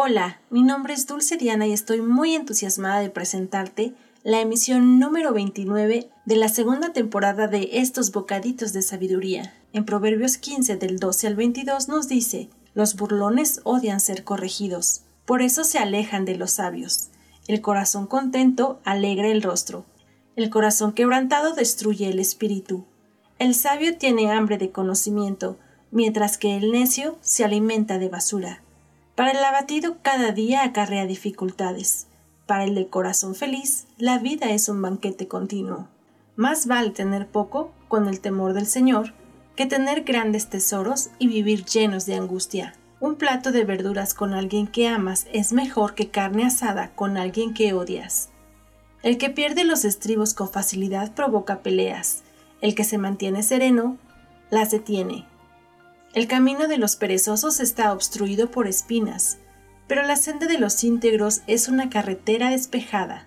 Hola, mi nombre es Dulce Diana y estoy muy entusiasmada de presentarte la emisión número 29 de la segunda temporada de estos bocaditos de sabiduría. En Proverbios 15 del 12 al 22 nos dice, los burlones odian ser corregidos, por eso se alejan de los sabios. El corazón contento alegra el rostro. El corazón quebrantado destruye el espíritu. El sabio tiene hambre de conocimiento, mientras que el necio se alimenta de basura. Para el abatido cada día acarrea dificultades. Para el de corazón feliz, la vida es un banquete continuo. Más vale tener poco con el temor del Señor que tener grandes tesoros y vivir llenos de angustia. Un plato de verduras con alguien que amas es mejor que carne asada con alguien que odias. El que pierde los estribos con facilidad provoca peleas. El que se mantiene sereno las detiene. El camino de los perezosos está obstruido por espinas, pero la senda de los íntegros es una carretera despejada.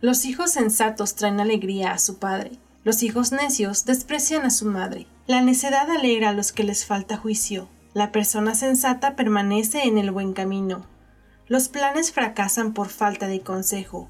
Los hijos sensatos traen alegría a su padre, los hijos necios desprecian a su madre. La necedad alegra a los que les falta juicio. La persona sensata permanece en el buen camino. Los planes fracasan por falta de consejo.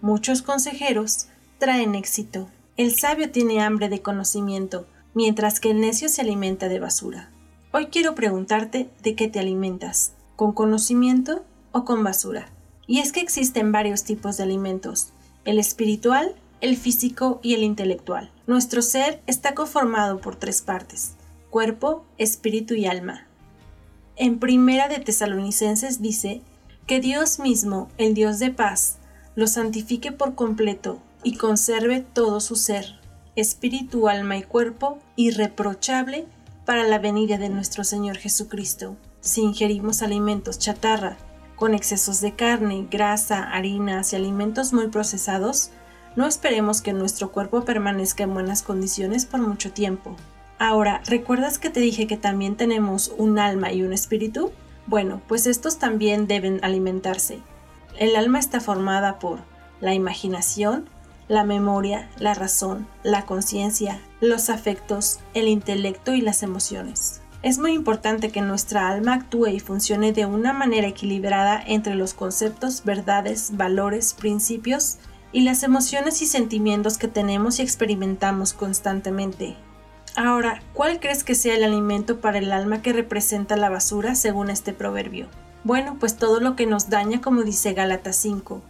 Muchos consejeros traen éxito. El sabio tiene hambre de conocimiento, mientras que el necio se alimenta de basura. Hoy quiero preguntarte de qué te alimentas, con conocimiento o con basura. Y es que existen varios tipos de alimentos, el espiritual, el físico y el intelectual. Nuestro ser está conformado por tres partes, cuerpo, espíritu y alma. En Primera de Tesalonicenses dice que Dios mismo, el Dios de paz, lo santifique por completo y conserve todo su ser, espíritu, alma y cuerpo, irreprochable para la venida de nuestro Señor Jesucristo. Si ingerimos alimentos chatarra, con excesos de carne, grasa, harinas y alimentos muy procesados, no esperemos que nuestro cuerpo permanezca en buenas condiciones por mucho tiempo. Ahora, ¿recuerdas que te dije que también tenemos un alma y un espíritu? Bueno, pues estos también deben alimentarse. El alma está formada por la imaginación, la memoria, la razón, la conciencia, los afectos, el intelecto y las emociones. Es muy importante que nuestra alma actúe y funcione de una manera equilibrada entre los conceptos, verdades, valores, principios y las emociones y sentimientos que tenemos y experimentamos constantemente. Ahora, ¿cuál crees que sea el alimento para el alma que representa la basura según este proverbio? Bueno, pues todo lo que nos daña como dice Gálatas 5,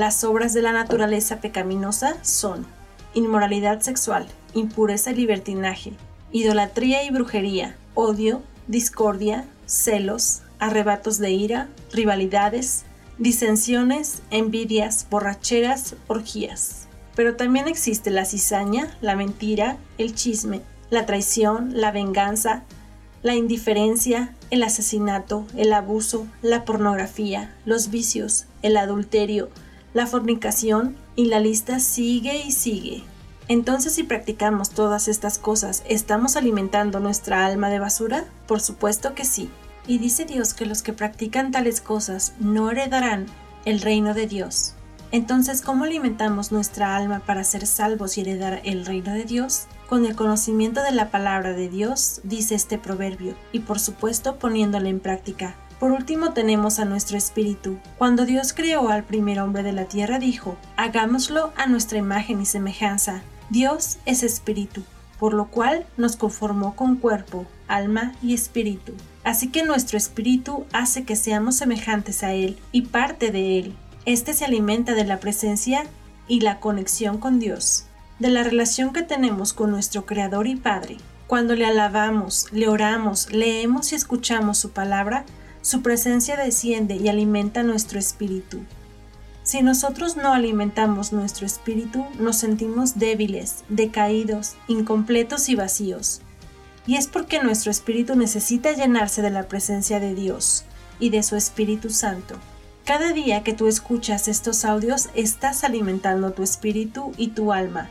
las obras de la naturaleza pecaminosa son inmoralidad sexual, impureza y libertinaje, idolatría y brujería, odio, discordia, celos, arrebatos de ira, rivalidades, disensiones, envidias, borracheras, orgías. Pero también existe la cizaña, la mentira, el chisme, la traición, la venganza, la indiferencia, el asesinato, el abuso, la pornografía, los vicios, el adulterio, la fornicación y la lista sigue y sigue. Entonces, si practicamos todas estas cosas, ¿estamos alimentando nuestra alma de basura? Por supuesto que sí. Y dice Dios que los que practican tales cosas no heredarán el reino de Dios. Entonces, ¿cómo alimentamos nuestra alma para ser salvos y heredar el reino de Dios? Con el conocimiento de la palabra de Dios, dice este proverbio, y por supuesto poniéndola en práctica. Por último tenemos a nuestro espíritu. Cuando Dios creó al primer hombre de la tierra dijo, hagámoslo a nuestra imagen y semejanza. Dios es espíritu, por lo cual nos conformó con cuerpo, alma y espíritu. Así que nuestro espíritu hace que seamos semejantes a Él y parte de Él. Este se alimenta de la presencia y la conexión con Dios, de la relación que tenemos con nuestro Creador y Padre. Cuando le alabamos, le oramos, leemos y escuchamos su palabra, su presencia desciende y alimenta nuestro espíritu. Si nosotros no alimentamos nuestro espíritu, nos sentimos débiles, decaídos, incompletos y vacíos. Y es porque nuestro espíritu necesita llenarse de la presencia de Dios y de su Espíritu Santo. Cada día que tú escuchas estos audios, estás alimentando tu espíritu y tu alma.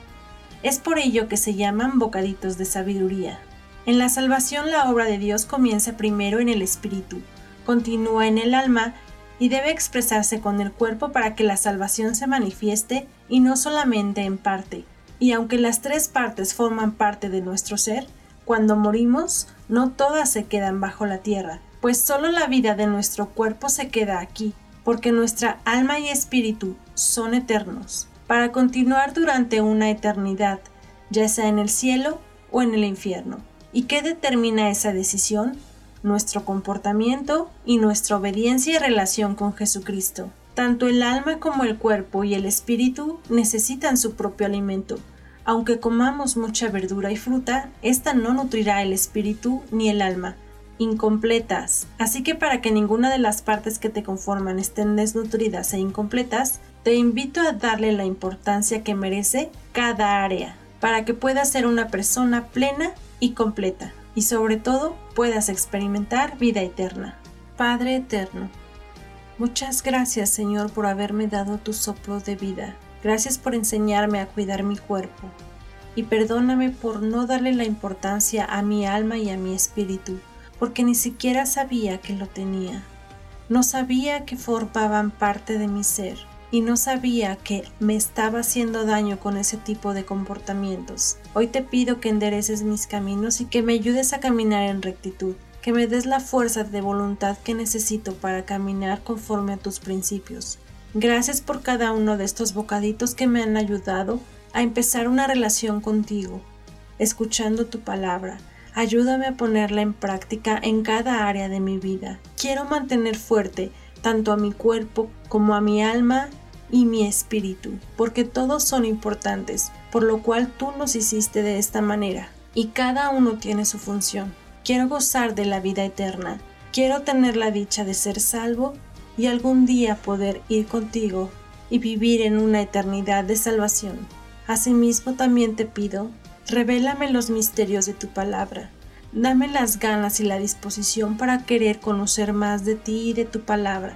Es por ello que se llaman bocaditos de sabiduría. En la salvación la obra de Dios comienza primero en el espíritu, continúa en el alma y debe expresarse con el cuerpo para que la salvación se manifieste y no solamente en parte. Y aunque las tres partes forman parte de nuestro ser, cuando morimos, no todas se quedan bajo la tierra, pues solo la vida de nuestro cuerpo se queda aquí, porque nuestra alma y espíritu son eternos, para continuar durante una eternidad, ya sea en el cielo o en el infierno. ¿Y qué determina esa decisión? Nuestro comportamiento y nuestra obediencia y relación con Jesucristo. Tanto el alma como el cuerpo y el espíritu necesitan su propio alimento. Aunque comamos mucha verdura y fruta, esta no nutrirá el espíritu ni el alma, incompletas. Así que para que ninguna de las partes que te conforman estén desnutridas e incompletas, te invito a darle la importancia que merece cada área, para que puedas ser una persona plena y completa y sobre todo puedas experimentar vida eterna. Padre eterno, muchas gracias Señor por haberme dado tu soplo de vida. Gracias por enseñarme a cuidar mi cuerpo. Y perdóname por no darle la importancia a mi alma y a mi espíritu, porque ni siquiera sabía que lo tenía. No sabía que formaban parte de mi ser y no sabía que me estaba haciendo daño con ese tipo de comportamientos. Hoy te pido que endereces mis caminos y que me ayudes a caminar en rectitud, que me des la fuerza de voluntad que necesito para caminar conforme a tus principios. Gracias por cada uno de estos bocaditos que me han ayudado a empezar una relación contigo, escuchando tu palabra. Ayúdame a ponerla en práctica en cada área de mi vida. Quiero mantener fuerte tanto a mi cuerpo como a mi alma y mi espíritu, porque todos son importantes, por lo cual tú nos hiciste de esta manera, y cada uno tiene su función. Quiero gozar de la vida eterna, quiero tener la dicha de ser salvo y algún día poder ir contigo y vivir en una eternidad de salvación. Asimismo también te pido, revélame los misterios de tu palabra. Dame las ganas y la disposición para querer conocer más de ti y de tu palabra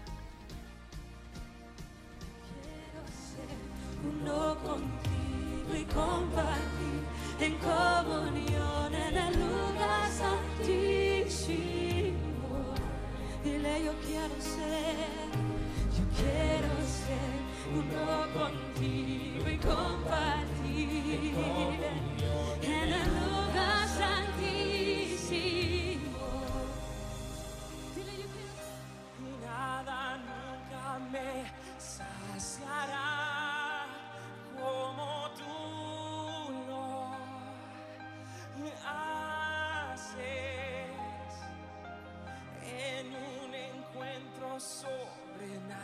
y nada nunca me saciará como tú lo haces en un encuentro sobrenatural.